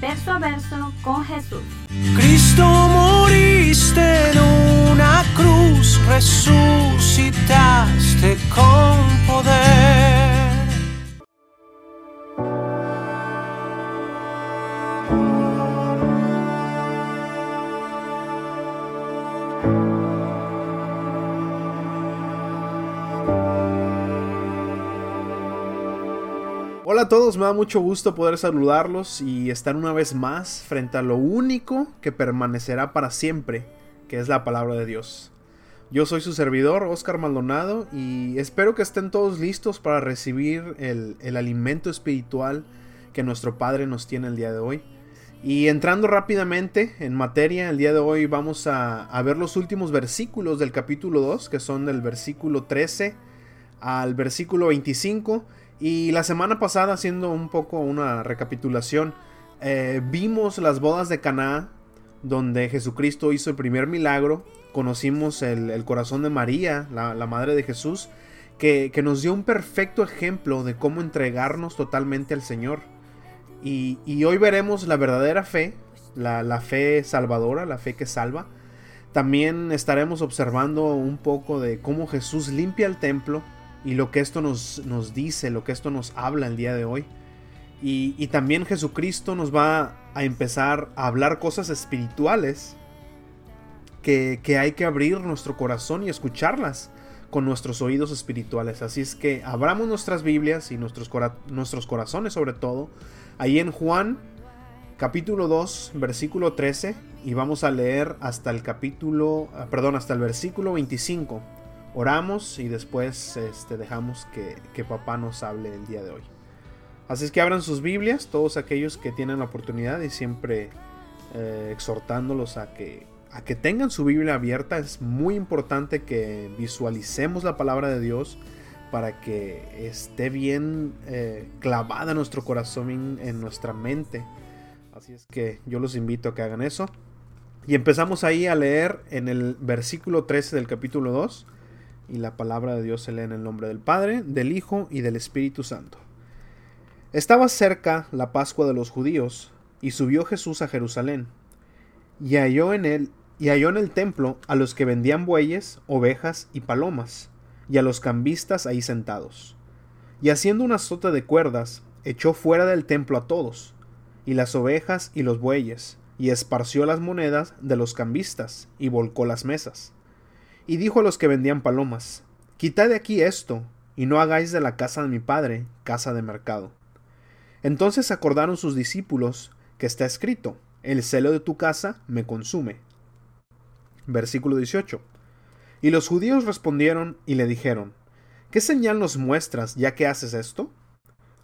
verso a verso con Jesús. Cristo moriste en una cruz, resucitaste con poder. Hola a todos, me da mucho gusto poder saludarlos y estar una vez más frente a lo único que permanecerá para siempre, que es la palabra de Dios. Yo soy su servidor, Oscar Maldonado, y espero que estén todos listos para recibir el, alimento espiritual que nuestro Padre nos tiene el día de hoy. Y entrando rápidamente en materia, el día de hoy vamos a, a ver los últimos versículos del capítulo 2, que son del versículo 13 al versículo 25. Y la semana pasada, haciendo un poco una recapitulación, eh, vimos las bodas de Caná, donde Jesucristo hizo el primer milagro. Conocimos el, corazón de María, la, madre de Jesús, que, nos dio un perfecto ejemplo de cómo entregarnos totalmente al Señor. Y, hoy veremos la verdadera fe, la fe salvadora, la fe que salva. También estaremos observando un poco de cómo Jesús limpia el templo y lo que esto nos, nos, dice, lo que esto nos habla el día de hoy. Y, también Jesucristo nos va a empezar a hablar cosas espirituales que, que, hay que abrir nuestro corazón y escucharlas con nuestros oídos espirituales. Así es que abramos nuestras Biblias y nuestros, cora nuestros corazones sobre todo. Ahí en Juan capítulo 2 versículo 13 y vamos a leer hasta el capítulo, perdón, hasta el versículo 25 oramos y después este, dejamos que, que, papá nos hable el día de hoy. Así es que abran sus Biblias, todos aquellos que tienen la oportunidad y siempre eh, exhortándolos a que, a que tengan su Biblia abierta. Es muy importante que visualicemos la palabra de Dios para que esté bien eh, clavada en nuestro corazón, en, en nuestra mente. Así es que yo los invito a que hagan eso. Y empezamos ahí a leer en el versículo 13 del capítulo 2 y la palabra de Dios se lee en el nombre del Padre, del Hijo y del Espíritu Santo. Estaba cerca la Pascua de los judíos, y subió Jesús a Jerusalén, y halló en él y halló en el templo a los que vendían bueyes, ovejas y palomas, y a los cambistas ahí sentados. Y haciendo un azote de cuerdas, echó fuera del templo a todos, y las ovejas y los bueyes, y esparció las monedas de los cambistas, y volcó las mesas y dijo a los que vendían palomas, Quitad de aquí esto, y no hagáis de la casa de mi padre casa de mercado. Entonces acordaron sus discípulos que está escrito, El celo de tu casa me consume. Versículo 18. Y los judíos respondieron y le dijeron, ¿Qué señal nos muestras ya que haces esto?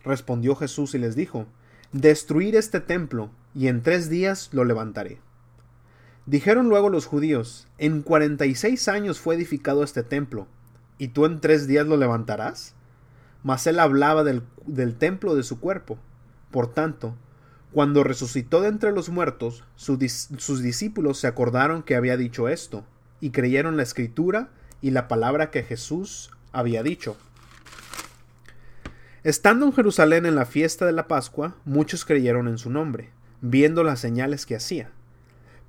Respondió Jesús y les dijo, Destruir este templo, y en tres días lo levantaré. Dijeron luego los judíos, en cuarenta y seis años fue edificado este templo, ¿y tú en tres días lo levantarás? Mas él hablaba del, del templo de su cuerpo. Por tanto, cuando resucitó de entre los muertos, su, sus discípulos se acordaron que había dicho esto, y creyeron la escritura y la palabra que Jesús había dicho. Estando en Jerusalén en la fiesta de la Pascua, muchos creyeron en su nombre, viendo las señales que hacía.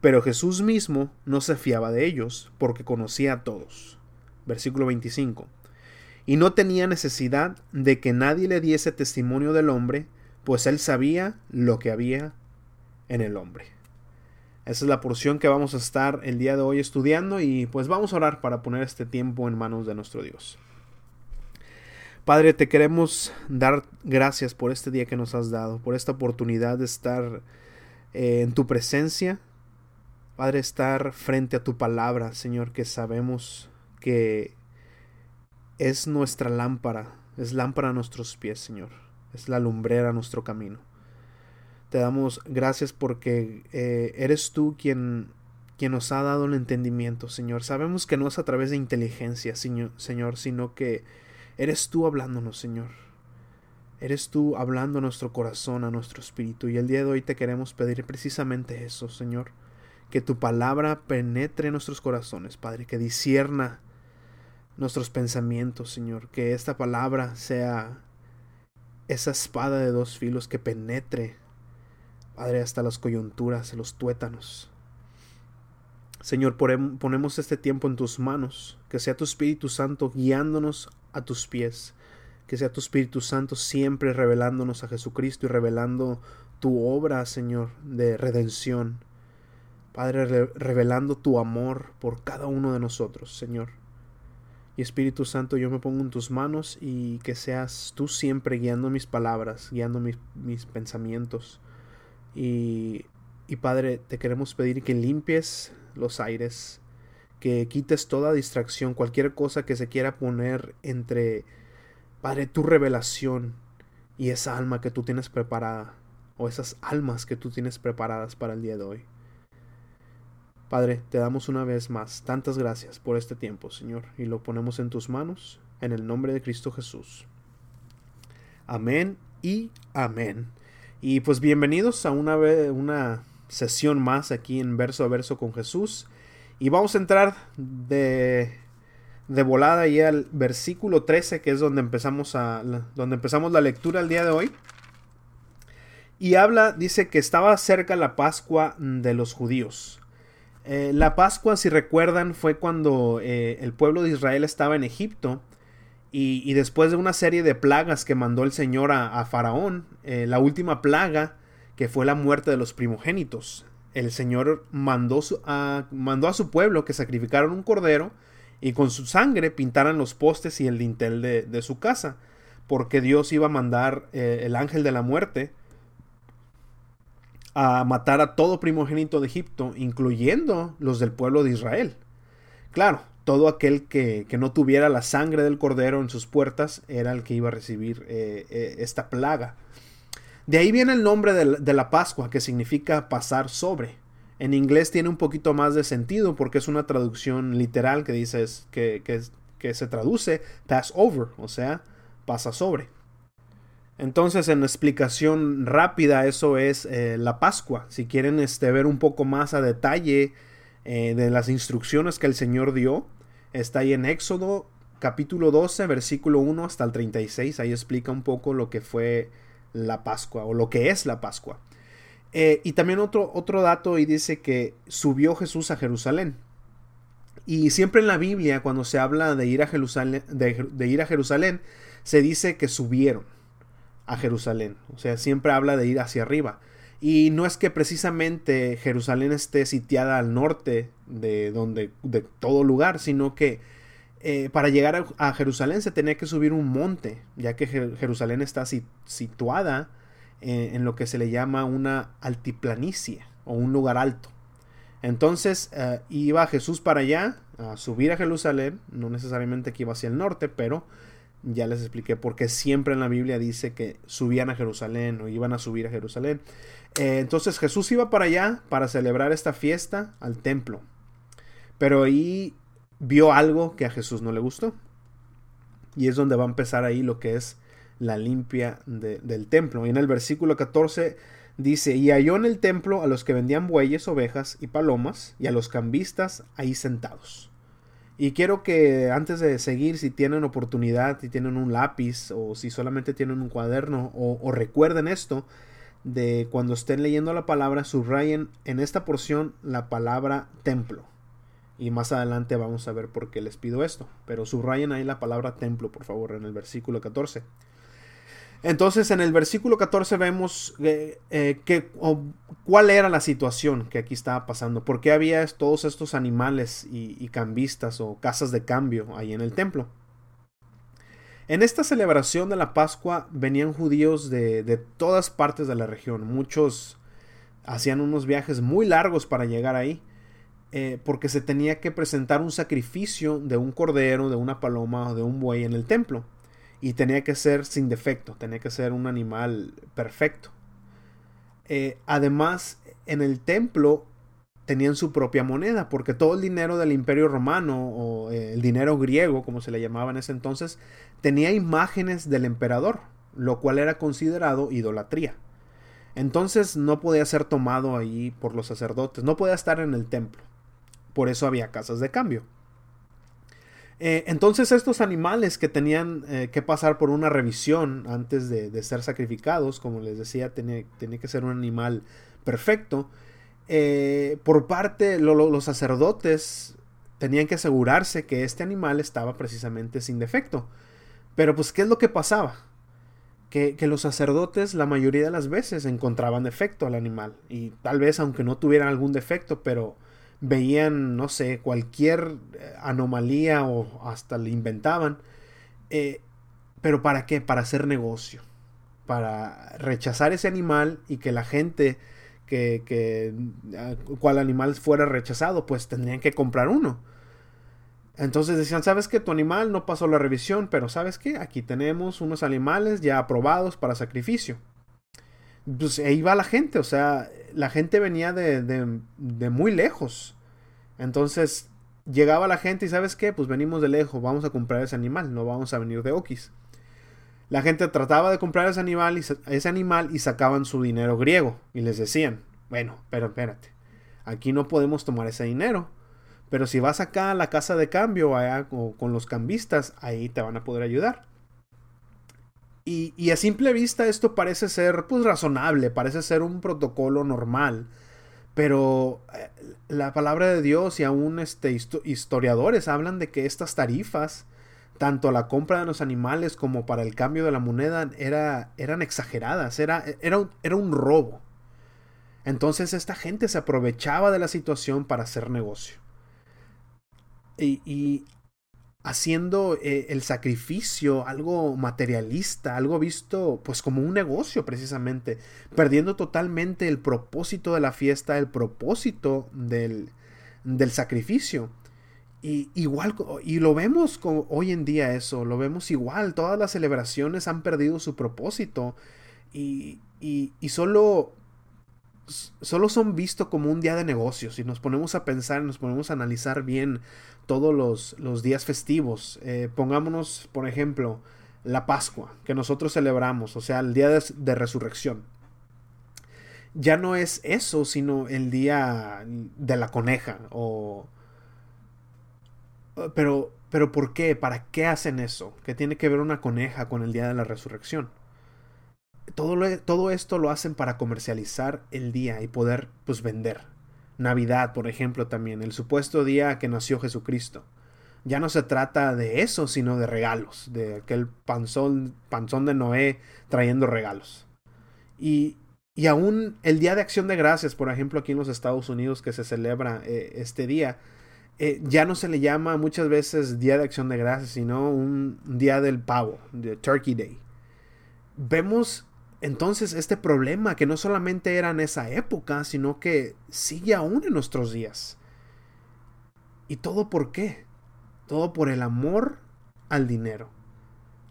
Pero Jesús mismo no se fiaba de ellos, porque conocía a todos. Versículo 25. Y no tenía necesidad de que nadie le diese testimonio del hombre, pues él sabía lo que había en el hombre. Esa es la porción que vamos a estar el día de hoy estudiando y pues vamos a orar para poner este tiempo en manos de nuestro Dios. Padre, te queremos dar gracias por este día que nos has dado, por esta oportunidad de estar eh, en tu presencia, Padre, estar frente a tu palabra, Señor, que sabemos que es nuestra lámpara, es lámpara a nuestros pies, Señor, es la lumbrera a nuestro camino. Te damos gracias porque eh, eres tú quien, quien nos ha dado el entendimiento, Señor. Sabemos que no es a través de inteligencia, Señor, Señor sino que eres tú hablándonos, Señor. Eres tú hablando a nuestro corazón, a nuestro espíritu. Y el día de hoy te queremos pedir precisamente eso, Señor. Que tu palabra penetre en nuestros corazones, Padre. Que disierna nuestros pensamientos, Señor. Que esta palabra sea esa espada de dos filos que penetre Padre, hasta las coyunturas, los tuétanos. Señor, ponemos este tiempo en tus manos, que sea tu Espíritu Santo guiándonos a tus pies, que sea tu Espíritu Santo siempre revelándonos a Jesucristo y revelando tu obra, Señor, de redención. Padre, revelando tu amor por cada uno de nosotros, Señor. Y Espíritu Santo, yo me pongo en tus manos y que seas tú siempre guiando mis palabras, guiando mis, mis pensamientos, y, Padre, te queremos pedir que limpies los aires, que quites toda distracción, cualquier cosa que se quiera poner entre, Padre, tu revelación y esa alma que tú tienes preparada, o esas almas que tú tienes preparadas para el día de hoy. Padre, te damos una vez más tantas gracias por este tiempo, Señor, y lo ponemos en tus manos, en el nombre de Cristo Jesús. Amén y amén. Y pues bienvenidos a una, una sesión más aquí en verso a verso con Jesús. Y vamos a entrar de, de volada ya al versículo 13, que es donde empezamos, a, donde empezamos la lectura el día de hoy. Y habla, dice que estaba cerca la Pascua de los judíos. Eh, la Pascua, si recuerdan, fue cuando eh, el pueblo de Israel estaba en Egipto y, después de una serie de plagas que mandó el Señor a, Faraón, eh, la última plaga, que fue la muerte de los primogénitos, el Señor mandó, a, mandó a su pueblo que sacrificaran un cordero y con su sangre pintaran los postes y el dintel de, su casa, porque Dios iba a mandar el ángel de la muerte a matar a todo primogénito de Egipto, incluyendo los del pueblo de Israel. Claro, todo aquel que, no tuviera la sangre del cordero en sus puertas era el que iba a recibir eh, eh, esta plaga. De ahí viene el nombre de, la Pascua, que significa pasar sobre. En inglés tiene un poquito más de sentido porque es una traducción literal que dice que, que, se traduce pass over, o sea, pasa sobre. Entonces, en explicación rápida, eso es eh, la Pascua. Si quieren este, ver un poco más a detalle de las instrucciones que el Señor dio, Está ahí en Éxodo capítulo 12, versículo 1 hasta el 36. Ahí explica un poco lo que fue la Pascua o lo que es la Pascua. Eh, y también otro, otro dato y dice que subió Jesús a Jerusalén. Y siempre en la Biblia, cuando se habla de ir a de, ir a Jerusalén, se dice que subieron a Jerusalén. O sea, siempre habla de ir hacia arriba. Y no es que precisamente Jerusalén esté sitiada al norte de donde de todo lugar, sino que eh, para llegar a, Jerusalén se tenía que subir un monte, ya que Jerusalén está situada en, lo que se le llama una altiplanicie o un lugar alto. Entonces eh, iba Jesús para allá a subir a Jerusalén, no necesariamente que iba hacia el norte, pero ya les expliqué por qué siempre en la Biblia dice que subían a Jerusalén o iban a subir a Jerusalén. Eh, entonces Jesús iba para allá para celebrar esta fiesta al templo. Pero ahí vio algo que a Jesús no le gustó. Y es donde va a empezar ahí lo que es la limpia del templo. Y en el versículo 14 dice, y halló en el templo a los que vendían bueyes, ovejas y palomas, y a los cambistas ahí sentados. Y quiero que antes de seguir, si tienen oportunidad, si tienen un lápiz o si solamente tienen un cuaderno o recuerden esto, de cuando estén leyendo la palabra, subrayen en esta porción la palabra templo. Y más adelante vamos a ver por qué les pido esto. Pero subrayen ahí la palabra templo, por favor, en el versículo 14. Entonces, en el versículo 14 vemos eh, eh, que, cuál era la situación que aquí estaba pasando. ¿Por qué había todos estos animales y, cambistas o casas de cambio ahí en el templo? En esta celebración de la Pascua venían judíos de, todas partes de la región. Muchos hacían unos viajes muy largos para llegar ahí. Eh, porque se tenía que presentar un sacrificio de un cordero, de una paloma o de un buey en el templo. Y tenía que ser sin defecto, tenía que ser un animal perfecto. Eh, además, en el templo tenían su propia moneda, porque todo el dinero del imperio romano, o eh, el dinero griego, como se le llamaba en ese entonces, tenía imágenes del emperador, lo cual era considerado idolatría. Entonces no podía ser tomado ahí por los sacerdotes, no podía estar en el templo. Por eso había casas de cambio. Eh, entonces estos animales que tenían eh, que pasar por una revisión antes de, ser sacrificados, como les decía, tenía, que ser un animal perfecto, eh, por parte los sacerdotes tenían que asegurarse que este animal estaba precisamente sin defecto. Pero pues, ¿qué es lo que pasaba? Que, que, los sacerdotes la mayoría de las veces encontraban defecto al animal. Y tal vez aunque no tuvieran algún defecto, pero veían, no sé, cualquier eh, anomalía o hasta le inventaban. Eh, pero ¿para qué? Para hacer negocio. Para rechazar ese animal y que la gente que, que cual animal fuera rechazado, pues tendrían que comprar uno. Entonces decían, ¿sabes qué? Tu animal no pasó la revisión, pero ¿sabes qué? Aquí tenemos unos animales ya aprobados para sacrificio. Pues ahí va la gente, o sea, la gente venía de, de, muy lejos. Entonces llegaba la gente y ¿sabes qué? Pues venimos de lejos, vamos a comprar ese animal, no vamos a venir de Oquis. La gente trataba de comprar ese animal, y, ese animal y sacaban su dinero griego y les decían, bueno, pero espérate, aquí no podemos tomar ese dinero. Pero si vas acá a la casa de cambio allá, con los cambistas, ahí te van a poder ayudar. Y, a simple vista esto parece ser pues razonable, parece ser un protocolo normal. Pero eh, la palabra de Dios y aún este, historiadores hablan de que estas tarifas, tanto la compra de los animales como para el cambio de la moneda, era, eran exageradas, era, era, era un robo. Entonces esta gente se aprovechaba de la situación para hacer negocio. y, haciendo eh, el sacrificio algo materialista, algo visto pues como un negocio precisamente, perdiendo totalmente el propósito de la fiesta, el propósito del, del sacrificio. Y igual, y lo vemos hoy en día eso, lo vemos igual, todas las celebraciones han perdido su propósito y, y, y solo solo son vistos como un día de negocios. Si nos ponemos a pensar, nos ponemos a analizar bien todos los, días festivos. Eh, pongámonos, por ejemplo, la Pascua, que nosotros celebramos, o sea, el día de, resurrección. Ya no es eso, sino el día de la coneja. O. Pero. Pero ¿por qué? ¿Para qué hacen eso? ¿Qué tiene que ver una coneja con el día de la resurrección? Todo, todo esto lo hacen para comercializar el día y poder pues vender. Navidad, por ejemplo, también, el supuesto día que nació Jesucristo. Ya no se trata de eso, sino de regalos, de aquel panzón, panzón de Noé trayendo regalos. Y, y aún el Día de Acción de Gracias, por ejemplo, aquí en los Estados Unidos que se celebra eh, este día, eh, ya no se le llama muchas veces Día de Acción de Gracias, sino un Día del Pavo, de Turkey Day. Vemos entonces este problema que no solamente era en esa época, sino que sigue aún en nuestros días. ¿Y todo por qué? Todo por el amor al dinero,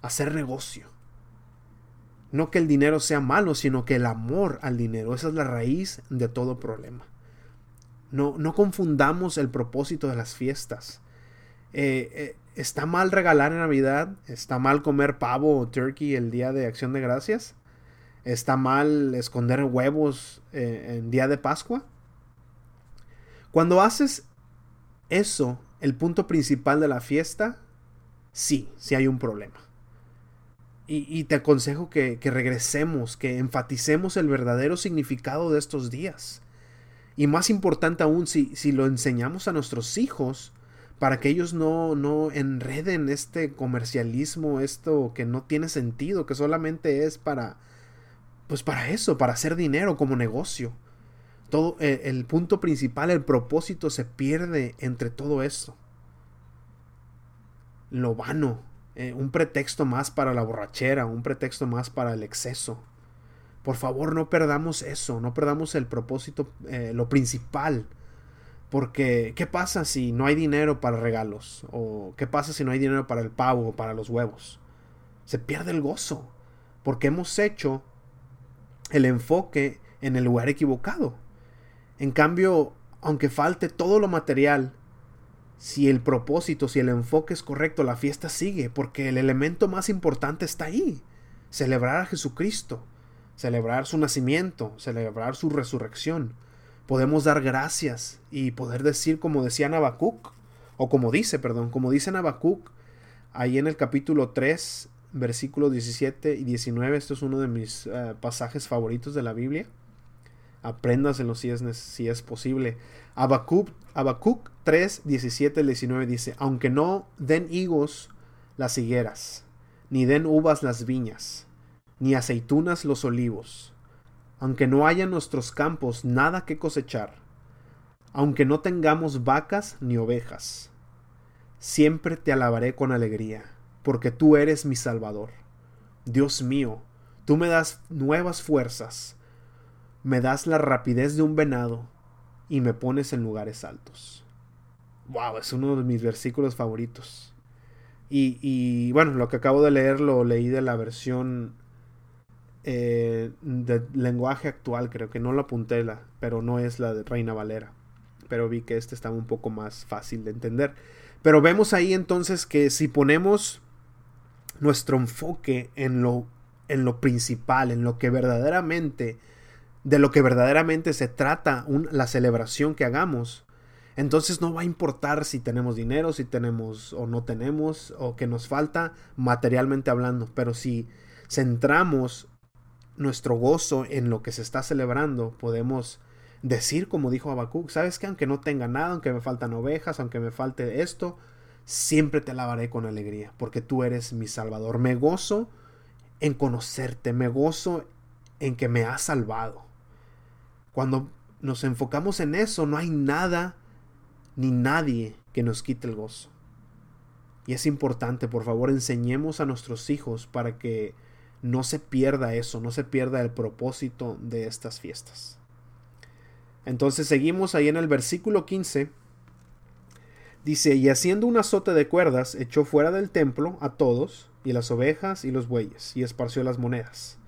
hacer negocio. No que el dinero sea malo, sino que el amor al dinero, esa es la raíz de todo problema. No, no confundamos el propósito de las fiestas. Eh, eh, ¿Está mal regalar en Navidad? ¿Está mal comer pavo o turkey el día de acción de gracias? Está mal esconder huevos eh, en día de Pascua. Cuando haces eso, el punto principal de la fiesta, sí, sí hay un problema. Y, te aconsejo que, regresemos, que enfaticemos el verdadero significado de estos días. Y más importante aún, si, si lo enseñamos a nuestros hijos, para que ellos no, no enreden este comercialismo, esto que no tiene sentido, que solamente es para, pues para eso, para hacer dinero como negocio. Todo eh, el punto principal, el propósito se pierde entre todo esto. Lo vano, eh, un pretexto más para la borrachera, un pretexto más para el exceso. Por favor, no perdamos eso, no perdamos el propósito, eh, lo principal. Porque, ¿qué pasa si no hay dinero para regalos? ¿O qué pasa si no hay dinero para el pavo o para los huevos? Se pierde el gozo. Porque hemos hecho el enfoque en el lugar equivocado. En cambio, aunque falte todo lo material, si el propósito, si el enfoque es correcto, la fiesta sigue, porque el elemento más importante está ahí. Celebrar a Jesucristo, celebrar su nacimiento, celebrar su resurrección. Podemos dar gracias y poder decir como decía Nabacuc, o como dice, perdón, como dice Nabacuc, ahí en el capítulo 3, versículos 17 y 19, esto es uno de mis eh, pasajes favoritos de la Biblia. Apréndaselo si es, si es posible. Habacuc, 3, 17 y 19 dice, aunque no den higos las higueras, ni den uvas las viñas, ni aceitunas los olivos, aunque no haya en nuestros campos nada que cosechar, aunque no tengamos vacas ni ovejas, siempre te alabaré con alegría, porque tú eres mi Salvador. Dios mío, tú me das nuevas fuerzas, me das la rapidez de un venado y me pones en lugares altos. Wow, es uno de mis versículos favoritos. Y, bueno, lo que acabo de leer lo leí de la versión eh, de lenguaje actual, creo que no lo apunté, la, pero no es la de Reina Valera. Pero vi que este estaba un poco más fácil de entender. Pero vemos ahí entonces que si ponemos nuestro enfoque en lo, en lo principal, en lo que verdaderamente de lo que verdaderamente se trata la celebración que hagamos, entonces no va a importar si tenemos dinero, si tenemos o no tenemos, o que nos falta materialmente hablando, pero si centramos nuestro gozo en lo que se está celebrando, podemos decir, como dijo Habacuc, sabes que aunque no tenga nada, aunque me faltan ovejas, aunque me falte esto, siempre te alabaré con alegría, porque tú eres mi Salvador. Me gozo en conocerte, me gozo en que me has salvado. Cuando nos enfocamos en eso, no hay nada ni nadie que nos quite el gozo. Y es importante, por favor, enseñemos a nuestros hijos para que no se pierda eso, no se pierda el propósito de estas fiestas. Entonces seguimos ahí en el versículo 15. Dice, y haciendo un azote de cuerdas, echó fuera del templo a todos, y las ovejas y los bueyes, y esparció las monedas.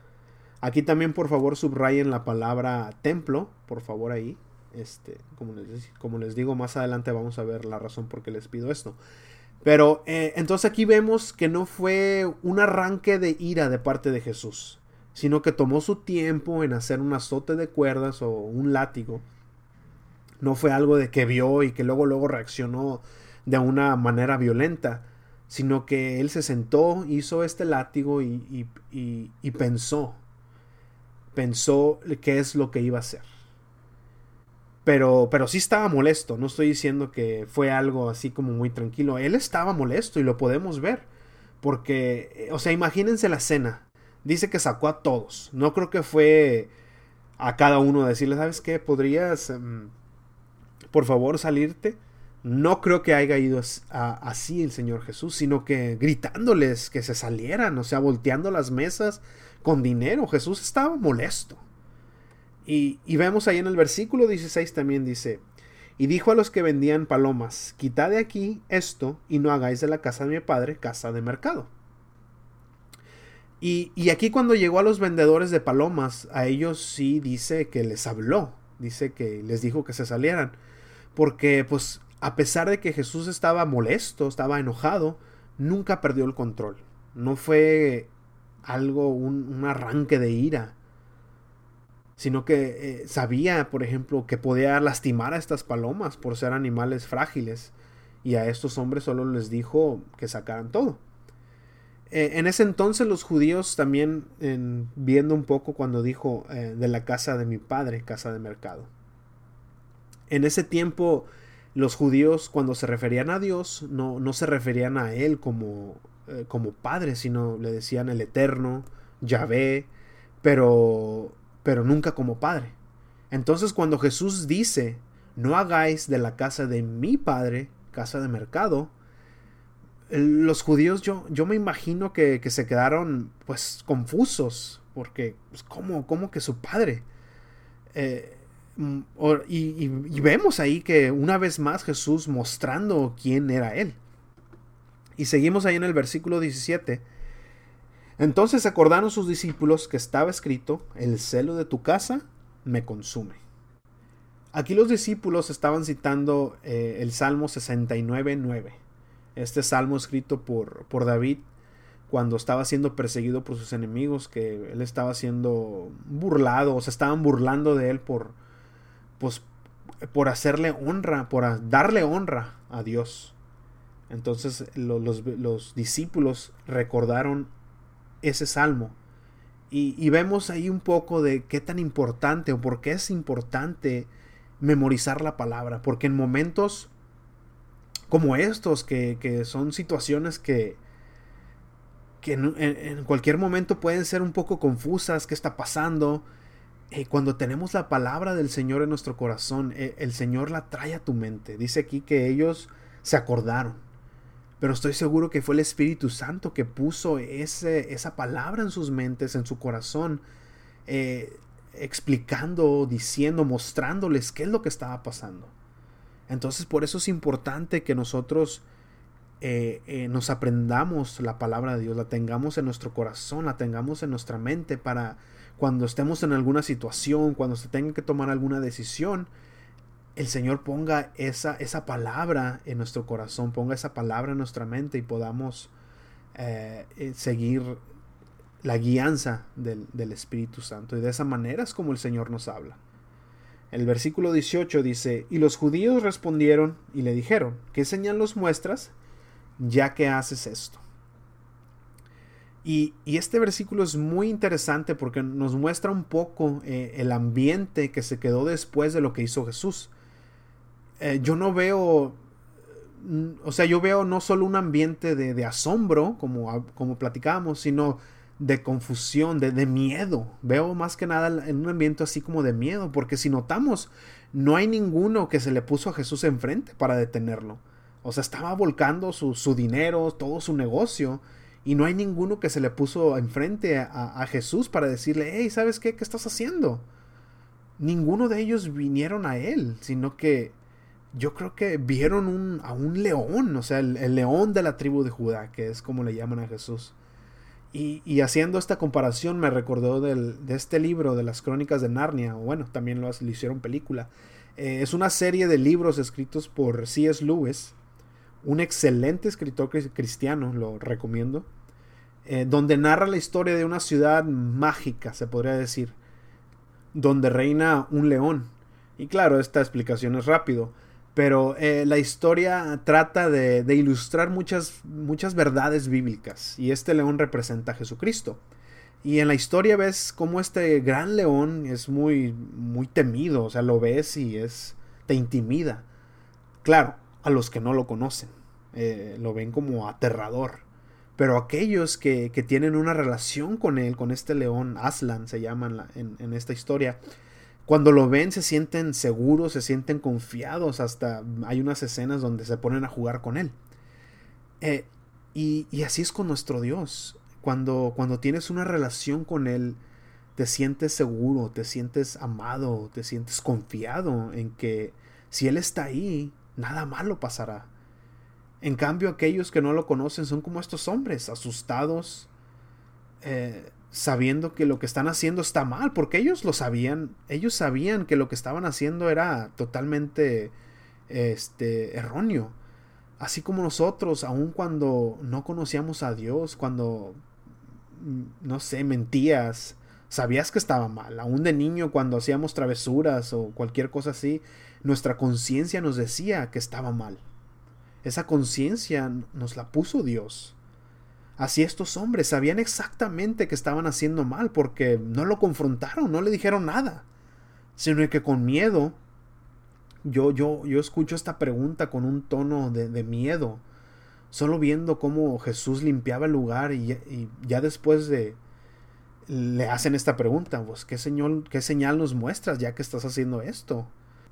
Aquí también, por favor, subrayen la palabra templo, por favor, ahí. Este, como, les, como les digo, más adelante vamos a ver la razón por qué les pido esto. Pero eh, entonces aquí vemos que no fue un arranque de ira de parte de Jesús, sino que tomó su tiempo en hacer un azote de cuerdas o un látigo. No fue algo de que vio y que luego luego reaccionó de una manera violenta, sino que él se sentó, hizo este látigo y, y, y pensó pensó qué es lo que iba a hacer. Pero, pero sí estaba molesto, no estoy diciendo que fue algo así como muy tranquilo, él estaba molesto y lo podemos ver, porque, eh, o sea, imagínense la escena, dice que sacó a todos, no creo que fue a cada uno decirle, ¿sabes qué? ¿Podrías, em, por favor, salirte? No creo que haya ido así el Señor Jesús, sino que gritándoles que se salieran, o sea, volteando las mesas, con dinero. Jesús estaba molesto. Y, vemos ahí en el versículo 16 también dice, y dijo a los que vendían palomas, quitad de aquí esto y no hagáis de la casa de mi padre casa de mercado. Y, y, aquí cuando llegó a los vendedores de palomas, a ellos sí dice que les habló, dice que les dijo que se salieran, porque pues a pesar de que Jesús estaba molesto, estaba enojado, nunca perdió el control. No fue algo, un, arranque de ira, sino que eh, sabía, por ejemplo, que podía lastimar a estas palomas por ser animales frágiles, y a estos hombres solo les dijo que sacaran todo. Eh, en ese entonces los judíos también, viendo un poco cuando dijo eh, de la casa de mi padre, casa de mercado. En ese tiempo los judíos cuando se referían a Dios no, no se referían a Él como eh, como padre, sino le decían el eterno, Yahvé, pero, pero nunca como padre. Entonces cuando Jesús dice, no hagáis de la casa de mi padre casa de mercado, los judíos yo, yo me imagino que, se quedaron pues confusos, porque pues, ¿cómo, ¿cómo, que su padre? Eh, mm, y, vemos ahí que una vez más Jesús mostrando quién era él. Y seguimos ahí en el versículo 17. Entonces acordaron sus discípulos que estaba escrito, el celo de tu casa me consume. Aquí los discípulos estaban citando eh, el Salmo 69.9. Este salmo escrito por, por David cuando estaba siendo perseguido por sus enemigos, que él estaba siendo burlado, o se estaban burlando de él por, pues, por hacerle honra, por darle honra a Dios. Entonces los, discípulos recordaron ese salmo. Y, vemos ahí un poco de qué tan importante o por qué es importante memorizar la palabra. Porque en momentos como estos, que, son situaciones que, que en, cualquier momento pueden ser un poco confusas, qué está pasando, eh, cuando tenemos la palabra del Señor en nuestro corazón, eh, el Señor la trae a tu mente. Dice aquí que ellos se acordaron pero estoy seguro que fue el Espíritu Santo que puso esa palabra en sus mentes, en su corazón, eh, explicando, diciendo, mostrándoles qué es lo que estaba pasando. Entonces por eso es importante que nosotros nos aprendamos la palabra de Dios, la tengamos en nuestro corazón, la tengamos en nuestra mente para cuando estemos en alguna situación, cuando se tenga que tomar alguna decisión, el Señor ponga esa, esa palabra en nuestro corazón, ponga esa palabra en nuestra mente y podamos eh, eh, seguir la guianza del, del, Espíritu Santo. Y de esa manera es como el Señor nos habla. El versículo 18 dice, y los judíos respondieron y le dijeron, ¿qué señal nos muestras ya que haces esto? Y, este versículo es muy interesante porque nos muestra un poco eh, el ambiente que se quedó después de lo que hizo Jesús. Eh, yo no veo, mm, o sea, yo veo no solo un ambiente de, asombro, como, como platicábamos, sino de confusión, de, miedo. Veo más que nada en un ambiente así como de miedo, porque si notamos, no hay ninguno que se le puso a Jesús enfrente para detenerlo. O sea, estaba volcando su dinero, todo su negocio, y no hay ninguno que se le puso enfrente a, a Jesús para decirle, hey, ¿sabes qué? ¿Qué estás haciendo? Ninguno de ellos vinieron a él, sino que yo creo que vieron a un león, o sea, el, león de la tribu de Judá, que es como le llaman a Jesús. Y, haciendo esta comparación me recordó del, de este libro de las crónicas de Narnia, bueno, también lo, hicieron película. Eh, es una serie de libros escritos por C.S. Lewis, un excelente escritor cristiano, lo recomiendo, eh, donde narra la historia de una ciudad mágica, se podría decir, donde reina un león. Y claro, esta explicación es rápido pero eh, la historia trata de, ilustrar muchas, muchas verdades bíblicas y este león representa a Jesucristo. Y en la historia ves cómo este gran león es muy, muy temido, o sea, lo ves y es, te intimida. Claro, a los que no lo conocen, eh, lo ven como aterrador. Pero aquellos que, tienen una relación con él, con este león, Aslan se llama en esta historia, cuando lo ven se sienten seguros, se sienten confiados, hasta hay unas escenas donde se ponen a jugar con él. Eh, y, así es con nuestro Dios. Cuando, cuando tienes una relación con Él, te sientes seguro, te sientes amado, te sientes confiado en que si Él está ahí, nada malo pasará. En cambio, aquellos que no lo conocen son como estos hombres, asustados, eh, sabiendo que lo que están haciendo está mal, porque ellos lo sabían, ellos sabían que lo que estaban haciendo era totalmente este erróneo. Así como nosotros, aun cuando no conocíamos a Dios, cuando mm, no sé, mentías, sabías que estaba mal, aún de niño cuando hacíamos travesuras o cualquier cosa así, nuestra conciencia nos decía que estaba mal. Esa conciencia nos la puso Dios. Así estos hombres sabían exactamente que estaban haciendo mal porque no lo confrontaron, no le dijeron nada, sino que con miedo, yo, yo, yo escucho esta pregunta con un tono de, miedo, solo viendo cómo Jesús limpiaba el lugar y, ya después de, le hacen esta pregunta, pues ¿qué, señal, ¿qué señal nos muestras ya que estás haciendo esto?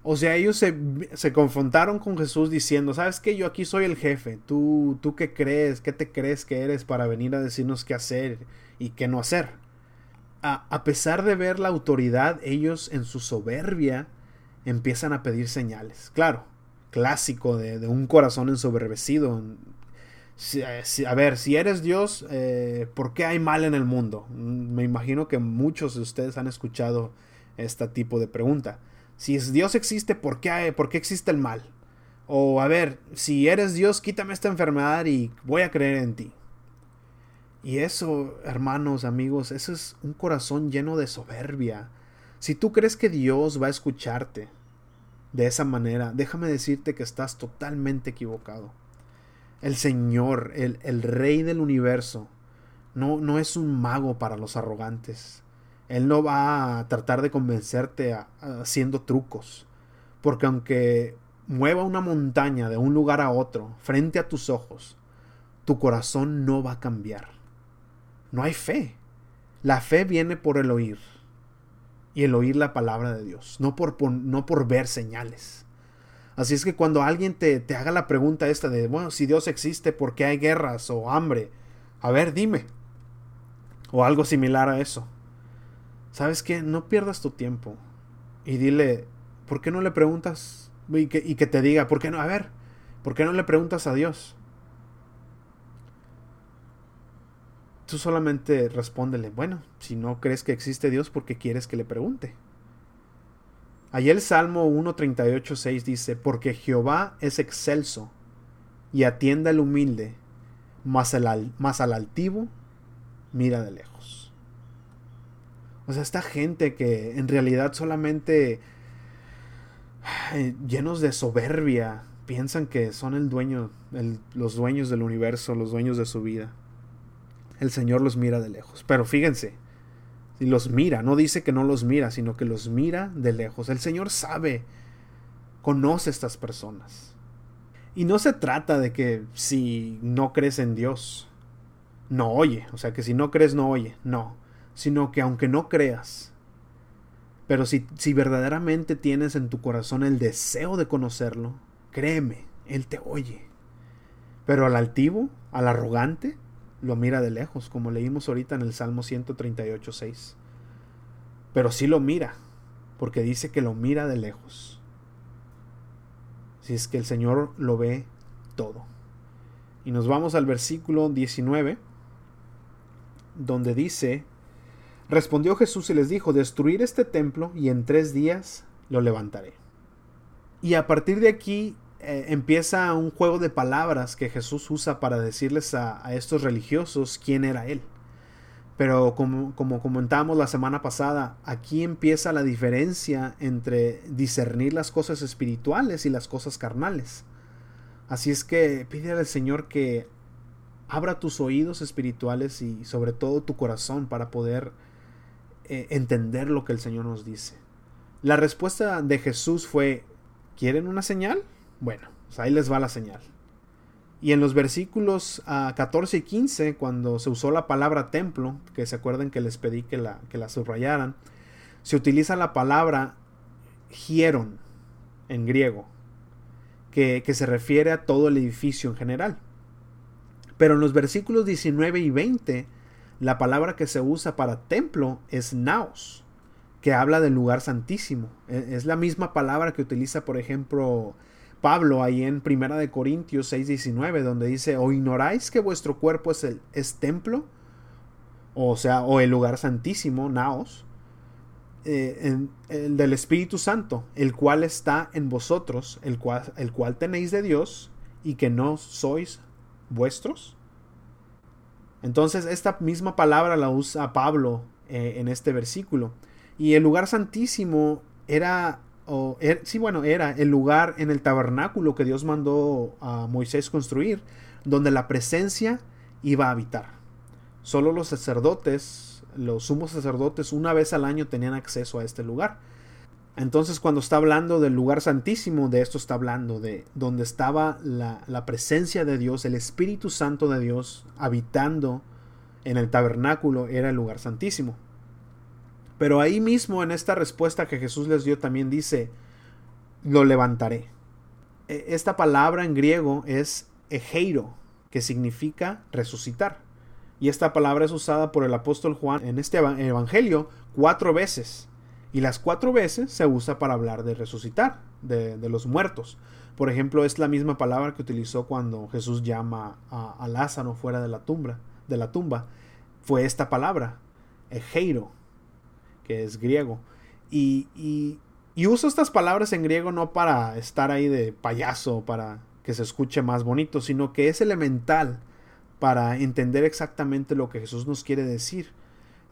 O sea, ellos se, confrontaron con Jesús diciendo, ¿sabes qué? Yo aquí soy el jefe. ¿Tú, ¿Tú qué crees? ¿Qué te crees que eres para venir a decirnos qué hacer y qué no hacer? A, pesar de ver la autoridad, ellos en su soberbia empiezan a pedir señales. Claro, clásico de, un corazón ensoberbecido. a ver, si eres Dios, eh, ¿por qué hay mal en el mundo? Me imagino que muchos de ustedes han escuchado este tipo de pregunta. Si Dios existe, ¿por qué, ¿por qué existe el mal? O a ver, si eres Dios, quítame esta enfermedad y voy a creer en ti. Y eso, hermanos, amigos, eso es un corazón lleno de soberbia. Si tú crees que Dios va a escucharte de esa manera, déjame decirte que estás totalmente equivocado. El Señor, el, el Rey del universo, no, no es un mago para los arrogantes. Él no va a tratar de convencerte haciendo trucos. Porque aunque mueva una montaña de un lugar a otro frente a tus ojos, tu corazón no va a cambiar. No hay fe. La fe viene por el oír. Y el oír la palabra de Dios, no por, no por ver señales. Así es que cuando alguien te, te haga la pregunta esta de, bueno, si Dios existe, ¿por qué hay guerras o hambre? A ver, dime. O algo similar a eso. ¿Sabes qué? No pierdas tu tiempo. Y dile, ¿por qué no le preguntas? Y que, y que te diga, ¿por qué no? A ver, ¿por qué no le preguntas a Dios? Tú solamente respóndele, bueno, si no crees que existe Dios, ¿por qué quieres que le pregunte? Allí el Salmo 138.6 dice, porque Jehová es excelso y atiende al humilde, mas, al, mas al altivo mira de lejos. O sea, esta gente que en realidad solamente llenos de soberbia piensan que son el dueño, los dueños del universo, los dueños de su vida. El Señor los mira de lejos. Pero fíjense, si los mira, no dice que no los mira, sino que los mira de lejos. El Señor sabe, conoce a estas personas. Y no se trata de que si no crees en Dios, no oye. O sea, que si no crees, no oye. No. Sino que aunque no creas, pero si, si verdaderamente tienes en tu corazón el deseo de conocerlo, créeme, Él te oye. Pero al altivo, al arrogante, lo mira de lejos, como leímos ahorita en el Salmo 138, 6. Pero sí lo mira, porque dice que lo mira de lejos. Si es que el Señor lo ve todo. Y nos vamos al versículo 19, donde dice, Respondió Jesús y les dijo, destruir este templo y en tres días lo levantaré. Y a partir de aquí eh, empieza un juego de palabras que Jesús usa para decirles a, estos religiosos quién era Él. Pero como, como comentamos la semana pasada, aquí empieza la diferencia entre discernir las cosas espirituales y las cosas carnales. Así es que pídele al Señor que abra tus oídos espirituales y sobre todo tu corazón para poder eh, entender lo que el Señor nos dice. La respuesta de Jesús fue, ¿quieren una señal? Bueno, pues ahí les va la señal. Y en los versículos 14 ah, y 15, cuando se usó la palabra templo, que se acuerden que les pedí que la, que la subrayaran, se utiliza la palabra hieron en griego, que, que, se refiere a todo el edificio en general. Pero en los versículos 19 y 20 la palabra que se usa para templo es naos, que habla del lugar santísimo. E, es la misma palabra que utiliza, por ejemplo, Pablo ahí en Primera de Corintios 6:19, donde dice, "¿O ignoráis que vuestro cuerpo es el es templo?" O sea, o el lugar santísimo, naos, eh, el del Espíritu Santo, el cual está en vosotros, el cual, el cual tenéis de Dios y que no sois vuestros. Entonces esta misma palabra la usa Pablo eh, en este versículo. Y el lugar santísimo era, o, er, sí, bueno, era el lugar en el tabernáculo que Dios mandó a Moisés construir, donde la presencia iba a habitar. Solo los sacerdotes, los sumos sacerdotes, una vez al año tenían acceso a este lugar. Entonces cuando está hablando del lugar santísimo, de esto está hablando, de donde estaba la, presencia de Dios, el Espíritu Santo de Dios habitando en el tabernáculo, era el lugar santísimo. Pero ahí mismo en esta respuesta que Jesús les dio también dice, lo levantaré. E, esta palabra en griego es egeiro, que significa resucitar. Y esta palabra es usada por el apóstol Juan en este evangelio cuatro veces. Y las cuatro veces se usa para hablar de resucitar, de, los muertos. Por ejemplo, es la misma palabra que utilizó cuando Jesús llama a, Lázaro fuera de la tumba, de la tumba. Fue esta palabra, egeiro, que es griego. Y, y, y uso estas palabras en griego no para estar ahí de payaso, para que se escuche más bonito, sino que es elemental para entender exactamente lo que Jesús nos quiere decir.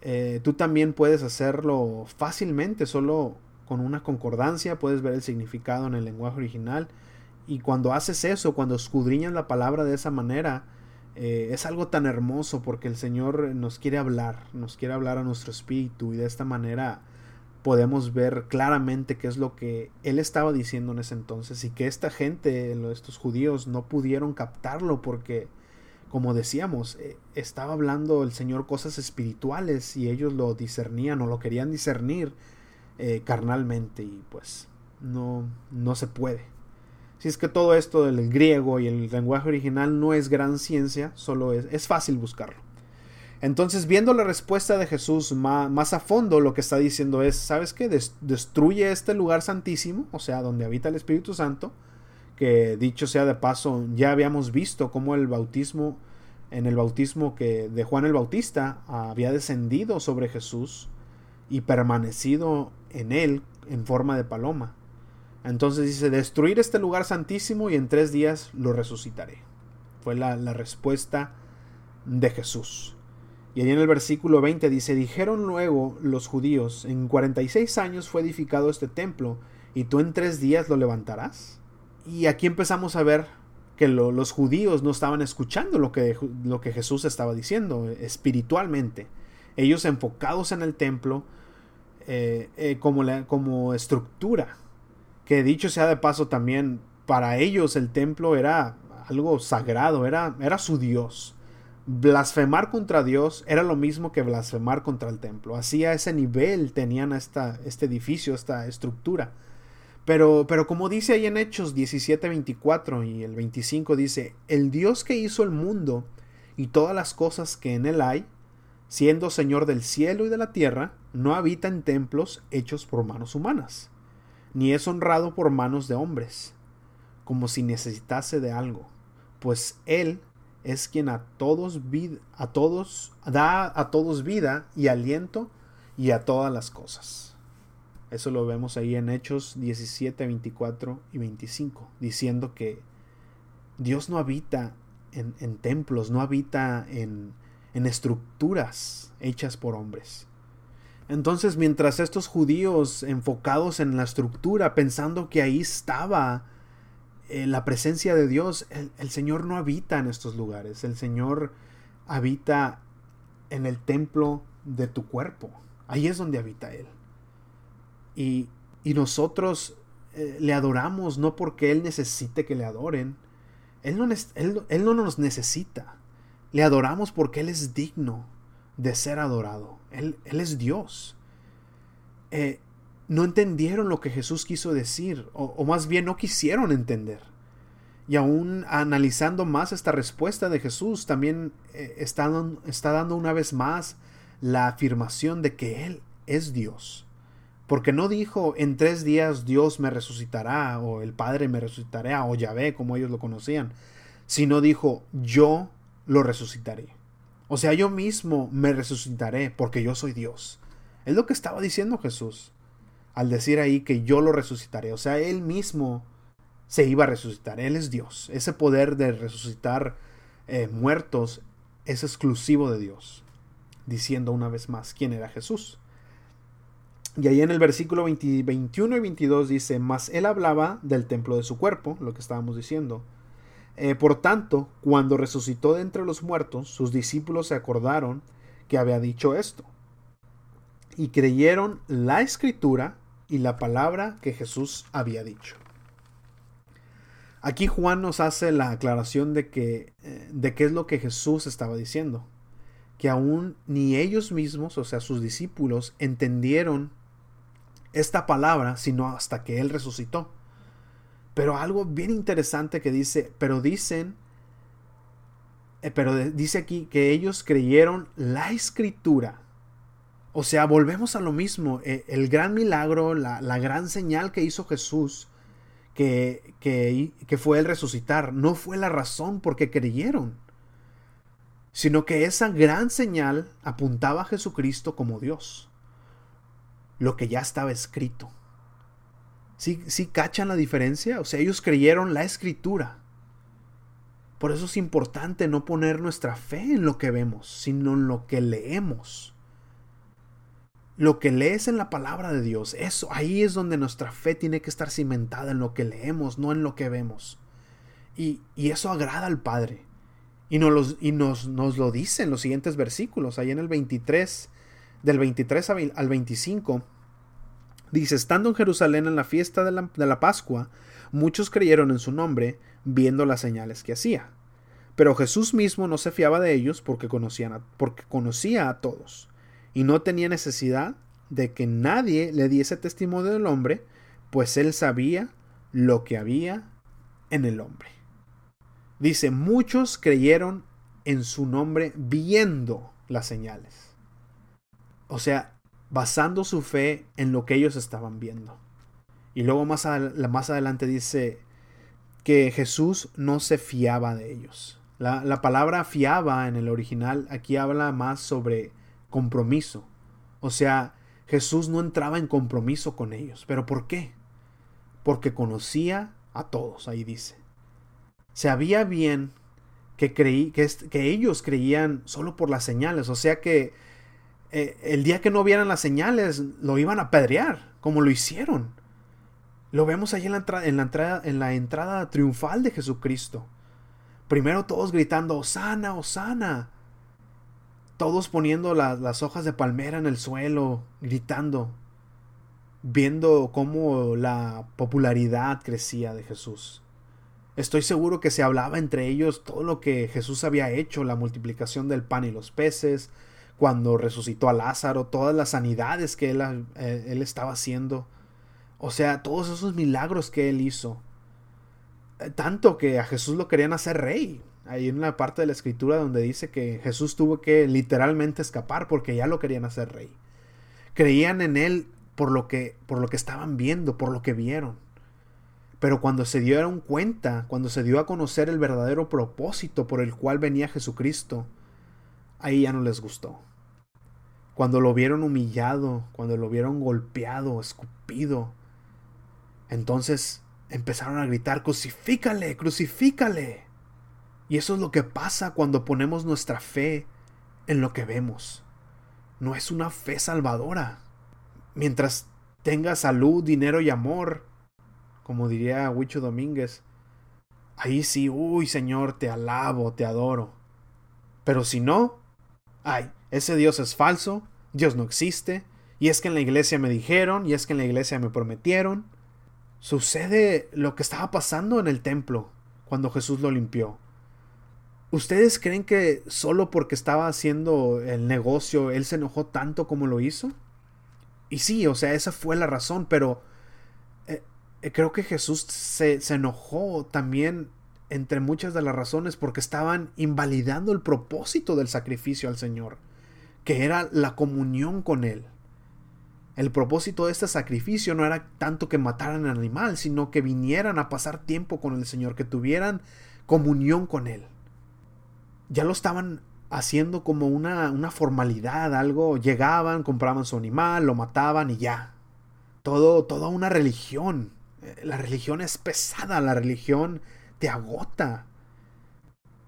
Eh, tú también puedes hacerlo fácilmente, solo con una concordancia, puedes ver el significado en el lenguaje original. Y cuando haces eso, cuando escudriñas la palabra de esa manera, eh, es algo tan hermoso porque el Señor nos quiere hablar, nos quiere hablar a nuestro espíritu y de esta manera podemos ver claramente qué es lo que Él estaba diciendo en ese entonces y que esta gente, estos judíos, no pudieron captarlo porque como decíamos, eh, estaba hablando el Señor cosas espirituales y ellos lo discernían o lo querían discernir eh, carnalmente y pues no, no se puede. Si es que todo esto del griego y el lenguaje original no es gran ciencia, solo es, es fácil buscarlo. Entonces, viendo la respuesta de Jesús más, más, a fondo, lo que está diciendo es, ¿sabes qué? destruye este lugar santísimo, o sea, donde habita el Espíritu Santo, que dicho sea de paso, ya habíamos visto cómo el bautismo, en el bautismo que de Juan el Bautista había descendido sobre Jesús y permanecido en él en forma de paloma. Entonces dice, destruir este lugar santísimo y en tres días lo resucitaré. Fue la, la respuesta de Jesús. Y ahí en el versículo 20 dice, dijeron luego los judíos, en 46 años fue edificado este templo, y tú en tres días lo levantarás. Y aquí empezamos a ver que los judíos no estaban escuchando lo que, lo que Jesús estaba diciendo espiritualmente. Ellos enfocados en el templo eh, eh, como, como estructura. Que dicho sea de paso también, para ellos el templo era algo sagrado, era, era su Dios. Blasfemar contra Dios era lo mismo que blasfemar contra el templo. Así a ese nivel tenían esta, este edificio, esta estructura. Pero, pero como dice ahí en Hechos 17, 24 y el 25 dice, el Dios que hizo el mundo y todas las cosas que en él hay, siendo Señor del cielo y de la tierra, no habita en templos hechos por manos humanas, ni es honrado por manos de hombres, como si necesitase de algo, pues Él es quien a todos, a todos da a todos vida y aliento y a todas las cosas. Eso lo vemos ahí en Hechos 17, 24 y 25, diciendo que Dios no habita en, templos, no habita en, en estructuras hechas por hombres. Entonces, mientras estos judíos enfocados en la estructura, pensando que ahí estaba eh, la presencia de Dios, el, el, Señor no habita en estos lugares, el Señor habita en el templo de tu cuerpo, ahí es donde habita Él. Y, nosotros eh, le adoramos no porque Él necesite que le adoren. Él no, él, no nos necesita. Le adoramos porque Él es digno de ser adorado. Él, él es Dios. Eh, no entendieron lo que Jesús quiso decir, o, más bien no quisieron entender. Y aún analizando más esta respuesta de Jesús, también eh, está dando una vez más la afirmación de que Él es Dios. Porque no dijo en tres días Dios me resucitará o el Padre me resucitará o Yahvé como ellos lo conocían, sino dijo yo lo resucitaré. O sea, yo mismo me resucitaré porque yo soy Dios. Es lo que estaba diciendo Jesús al decir ahí que yo lo resucitaré. O sea, él mismo se iba a resucitar. Él es Dios. Ese poder de resucitar eh, muertos es exclusivo de Dios. Diciendo una vez más quién era Jesús. Y ahí en el versículo 21 y 22 dice, mas él hablaba del templo de su cuerpo, lo que estábamos diciendo. Eh, por tanto, cuando resucitó de entre los muertos, sus discípulos se acordaron que había dicho esto. Y creyeron la escritura y la palabra que Jesús había dicho. Aquí Juan nos hace la aclaración de que eh, de qué es lo que Jesús estaba diciendo, que aún ni ellos mismos, o sea, sus discípulos, entendieron esta palabra, sino hasta que Él resucitó. Pero algo bien interesante que dice, pero dicen, eh, pero dice aquí que ellos creyeron la escritura. O sea, volvemos a lo mismo, eh, el gran milagro, la, gran señal que hizo Jesús, que, que, que fue el resucitar, no fue la razón por qué creyeron, sino que esa gran señal apuntaba a Jesucristo como Dios. Lo que ya estaba escrito. ¿Sí, ¿Sí cachan la diferencia? O sea, ellos creyeron la escritura. Por eso es importante no poner nuestra fe en lo que vemos, sino en lo que leemos. Lo que lees en la palabra de Dios, eso ahí es donde nuestra fe tiene que estar cimentada en lo que leemos, no en lo que vemos. Y, y eso agrada al Padre. Y, nos, los, y nos, nos, lo dice en los siguientes versículos, ahí en el 23, del 23 al 25. Dice, estando en Jerusalén en la fiesta de la, de la Pascua, muchos creyeron en su nombre, viendo las señales que hacía. Pero Jesús mismo no se fiaba de ellos porque, conocían porque conocía a todos, y no tenía necesidad de que nadie le diese testimonio del hombre, pues él sabía lo que había en el hombre. Dice, muchos creyeron en su nombre viendo las señales. O sea, basando su fe en lo que ellos estaban viendo. Y luego más, más adelante dice que Jesús no se fiaba de ellos. La, la, palabra fiaba en el original aquí habla más sobre compromiso. O sea, Jesús no entraba en compromiso con ellos. ¿Pero por qué? Porque conocía a todos, ahí dice. Sabía bien que, creí, que, que ellos creían solo por las señales. O sea que eh, el día que no vieran las señales lo iban a pedrear, como lo hicieron. Lo vemos ahí en la, en la, entrada, en la entrada triunfal de Jesucristo. Primero todos gritando, Osana, Osana. Todos poniendo las hojas de palmera en el suelo, gritando, viendo cómo la popularidad crecía de Jesús. Estoy seguro que se hablaba entre ellos todo lo que Jesús había hecho, la multiplicación del pan y los peces, cuando resucitó a Lázaro, todas las sanidades que él, eh, él estaba haciendo. O sea, todos esos milagros que él hizo. Eh, tanto que a Jesús lo querían hacer rey. Hay una parte de la escritura donde dice que Jesús tuvo que literalmente escapar porque ya lo querían hacer rey. Creían en él por lo que, por lo que estaban viendo, por lo que vieron. Pero cuando se dieron cuenta, cuando se dio a conocer el verdadero propósito por el cual venía Jesucristo, ahí ya no les gustó. Cuando lo vieron humillado, cuando lo vieron golpeado, escupido, entonces empezaron a gritar, crucifícale, crucifícale. Y eso es lo que pasa cuando ponemos nuestra fe en lo que vemos. No es una fe salvadora. Mientras tenga salud, dinero y amor, como diría Huicho Domínguez, ahí sí, uy Señor, te alabo, te adoro. Pero si no, ay, ese Dios es falso, Dios no existe, y es que en la iglesia me dijeron, y es que en la iglesia me prometieron, sucede lo que estaba pasando en el templo cuando Jesús lo limpió. ¿Ustedes creen que solo porque estaba haciendo el negocio él se enojó tanto como lo hizo? Y sí, o sea, esa fue la razón, pero eh, eh, creo que Jesús se, se enojó también entre muchas de las razones porque estaban invalidando el propósito del sacrificio al Señor, que era la comunión con Él. El propósito de este sacrificio no era tanto que mataran al animal, sino que vinieran a pasar tiempo con el Señor, que tuvieran comunión con Él. Ya lo estaban haciendo como una, una formalidad, algo, llegaban, compraban su animal, lo mataban y ya. Todo, toda una religión. Eh, la religión es pesada, la religión agota.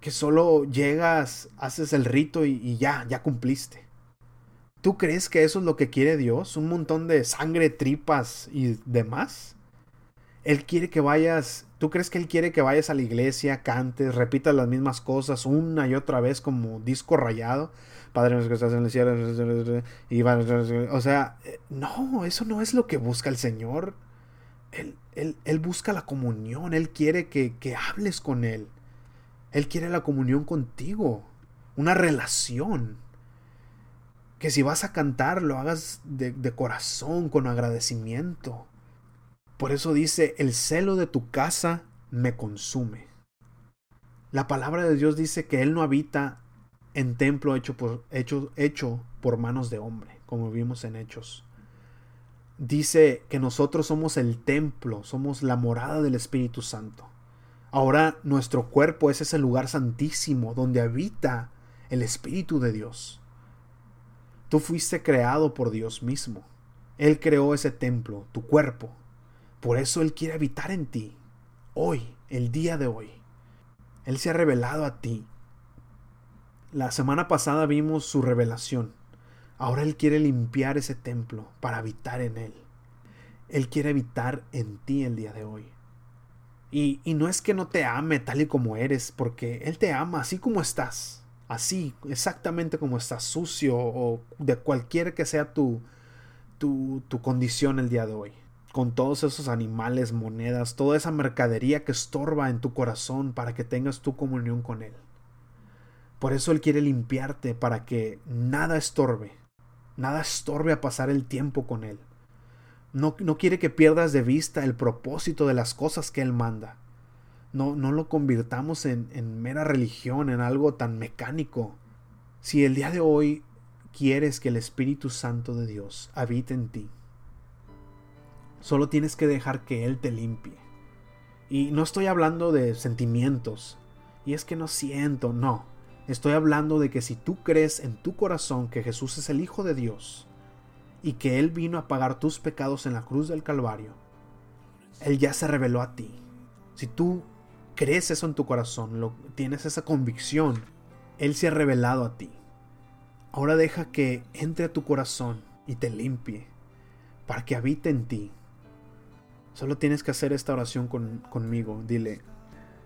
Que solo llegas, haces el rito y, y ya, ya cumpliste. ¿Tú crees que eso es lo que quiere Dios? ¿Un montón de sangre, tripas y demás? Él quiere que vayas, ¿tú crees que Él quiere que vayas a la iglesia, cantes, repitas las mismas cosas una y otra vez como disco rayado? Padre nuestro que estás en el cielo, y o sea, eh, no, eso no es lo que busca el Señor. Él, él, él busca la comunión, Él quiere que, que hables con Él. Él quiere la comunión contigo, una relación que si vas a cantar lo hagas de, corazón, con agradecimiento. Por eso dice, el celo de tu casa me consume. La palabra de Dios dice que Él no habita en templo hecho por, hecho, hecho por manos de hombre, como vimos en Hechos. Dice que nosotros somos el templo, somos la morada del Espíritu Santo. Ahora nuestro cuerpo es ese lugar santísimo donde habita el Espíritu de Dios. Tú fuiste creado por Dios mismo. Él creó ese templo, tu cuerpo. Por eso Él quiere habitar en ti, hoy, el día de hoy. Él se ha revelado a ti. La semana pasada vimos su revelación. Ahora Él quiere limpiar ese templo para habitar en Él. Él quiere habitar en ti el día de hoy. Y, y, no es que no te ame tal y como eres, porque Él te ama así como estás. Así, exactamente como estás, sucio o de cualquier que sea tu, tu, tu condición el día de hoy con todos esos animales, monedas, toda esa mercadería que estorba en tu corazón para que tengas tu comunión con Él. Por eso Él quiere limpiarte para que nada estorbe, nada estorbe a pasar el tiempo con Él. No, no quiere que pierdas de vista el propósito de las cosas que Él manda. No, no lo convirtamos en, en mera religión, en algo tan mecánico. Si el día de hoy quieres que el Espíritu Santo de Dios habite en ti, Solo tienes que dejar que Él te limpie. Y no estoy hablando de sentimientos. Y es que no siento, no. Estoy hablando de que si tú crees en tu corazón que Jesús es el Hijo de Dios y que Él vino a pagar tus pecados en la cruz del Calvario, Él ya se reveló a ti. Si tú crees eso en tu corazón, lo, tienes esa convicción, Él se ha revelado a ti. Ahora deja que entre a tu corazón y te limpie, para que habite en ti Solo tienes que hacer esta oración conmigo. Dile,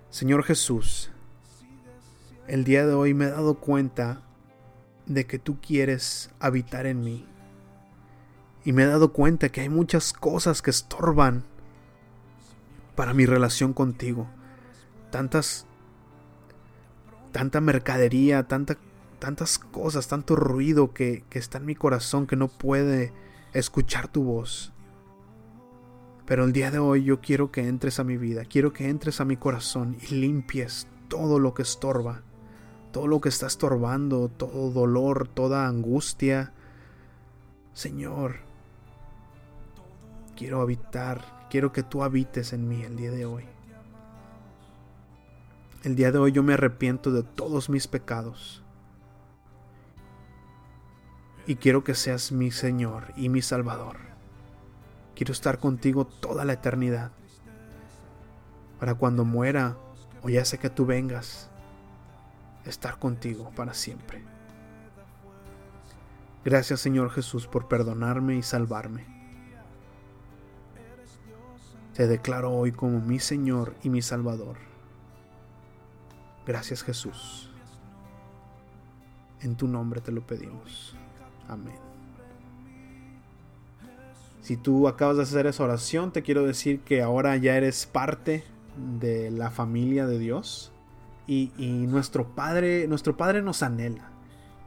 Señor Jesús, el día de hoy me he dado cuenta de que tú quieres habitar en mí. Y me he dado cuenta que hay muchas cosas que estorban para mi relación contigo. Tantas tanta mercadería, tanta, tantas cosas, tanto ruido que, que está en mi corazón que no puede escuchar tu voz. Pero el día de hoy yo quiero que entres a mi vida, quiero que entres a mi corazón y limpies todo lo que estorba, todo lo que está estorbando, todo dolor, toda angustia. Señor, quiero habitar, quiero que tú habites en mí el día de hoy. El día de hoy yo me arrepiento de todos mis pecados. Y quiero que seas mi Señor y mi Salvador. Quiero estar contigo toda la eternidad. Para cuando muera o ya sé que tú vengas, estar contigo para siempre. Gracias Señor Jesús por perdonarme y salvarme. Te declaro hoy como mi Señor y mi Salvador. Gracias Jesús. En tu nombre te lo pedimos. Amén. Si tú acabas de hacer esa oración, te quiero decir que ahora ya eres parte de la familia de Dios. Y, nuestro Padre, nuestro Padre nos anhela.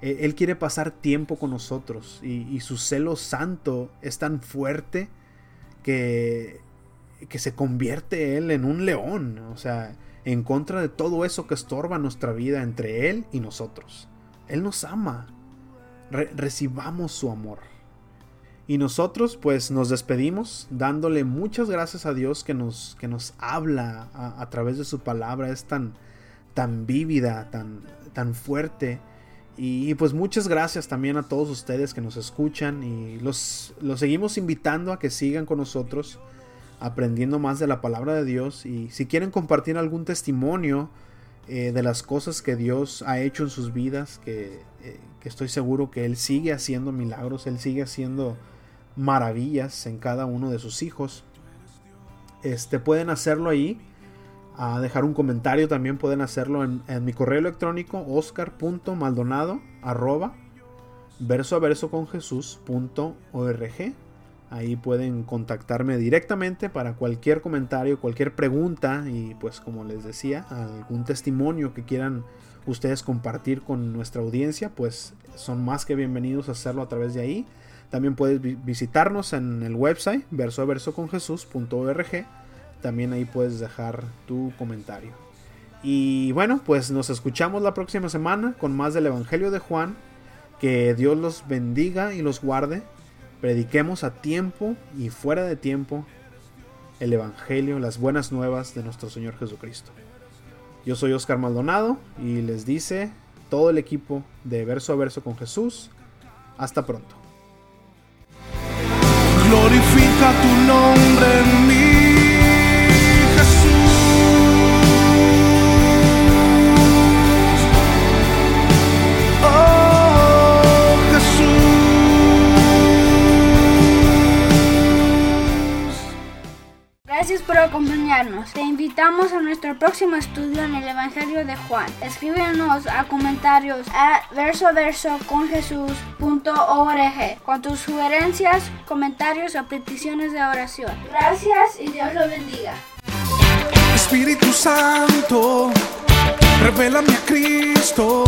E, él quiere pasar tiempo con nosotros. Y, su celo santo es tan fuerte que, que se convierte Él en un león. O sea, en contra de todo eso que estorba nuestra vida entre Él y nosotros. Él nos ama. recibamos su amor. Y nosotros pues nos despedimos dándole muchas gracias a Dios que nos, que nos habla a, través de su palabra. Es tan, tan vívida, tan, tan fuerte. Y, pues muchas gracias también a todos ustedes que nos escuchan y los, seguimos invitando a que sigan con nosotros aprendiendo más de la palabra de Dios. Y si quieren compartir algún testimonio eh, de las cosas que Dios ha hecho en sus vidas, que, eh, que estoy seguro que Él sigue haciendo milagros, Él sigue haciendo maravillas en cada uno de sus hijos. Este, pueden hacerlo ahí. A dejar un comentario también pueden hacerlo en, mi correo electrónico oscar.maldonado arroba verso a verso con Ahí pueden contactarme directamente para cualquier comentario, cualquier pregunta y pues como les decía, algún testimonio que quieran ustedes compartir con nuestra audiencia, pues son más que bienvenidos a hacerlo a través de ahí. También puedes visitarnos en el website verso a verso con También ahí puedes dejar tu comentario. Y bueno, pues nos escuchamos la próxima semana con más del Evangelio de Juan. Que Dios los bendiga y los guarde. Prediquemos a tiempo y fuera de tiempo el Evangelio, las buenas nuevas de nuestro Señor Jesucristo. Yo soy Oscar Maldonado y les dice todo el equipo de Verso a Verso con Jesús. Hasta pronto. glorifica tu nombre en mí, por acompañarnos. Te invitamos a nuestro próximo estudio en el Evangelio de Juan. Escríbenos a comentarios a verso verso con con tus sugerencias, comentarios o peticiones de oración. Gracias y Dios lo bendiga. Espíritu Santo, revélame a Cristo.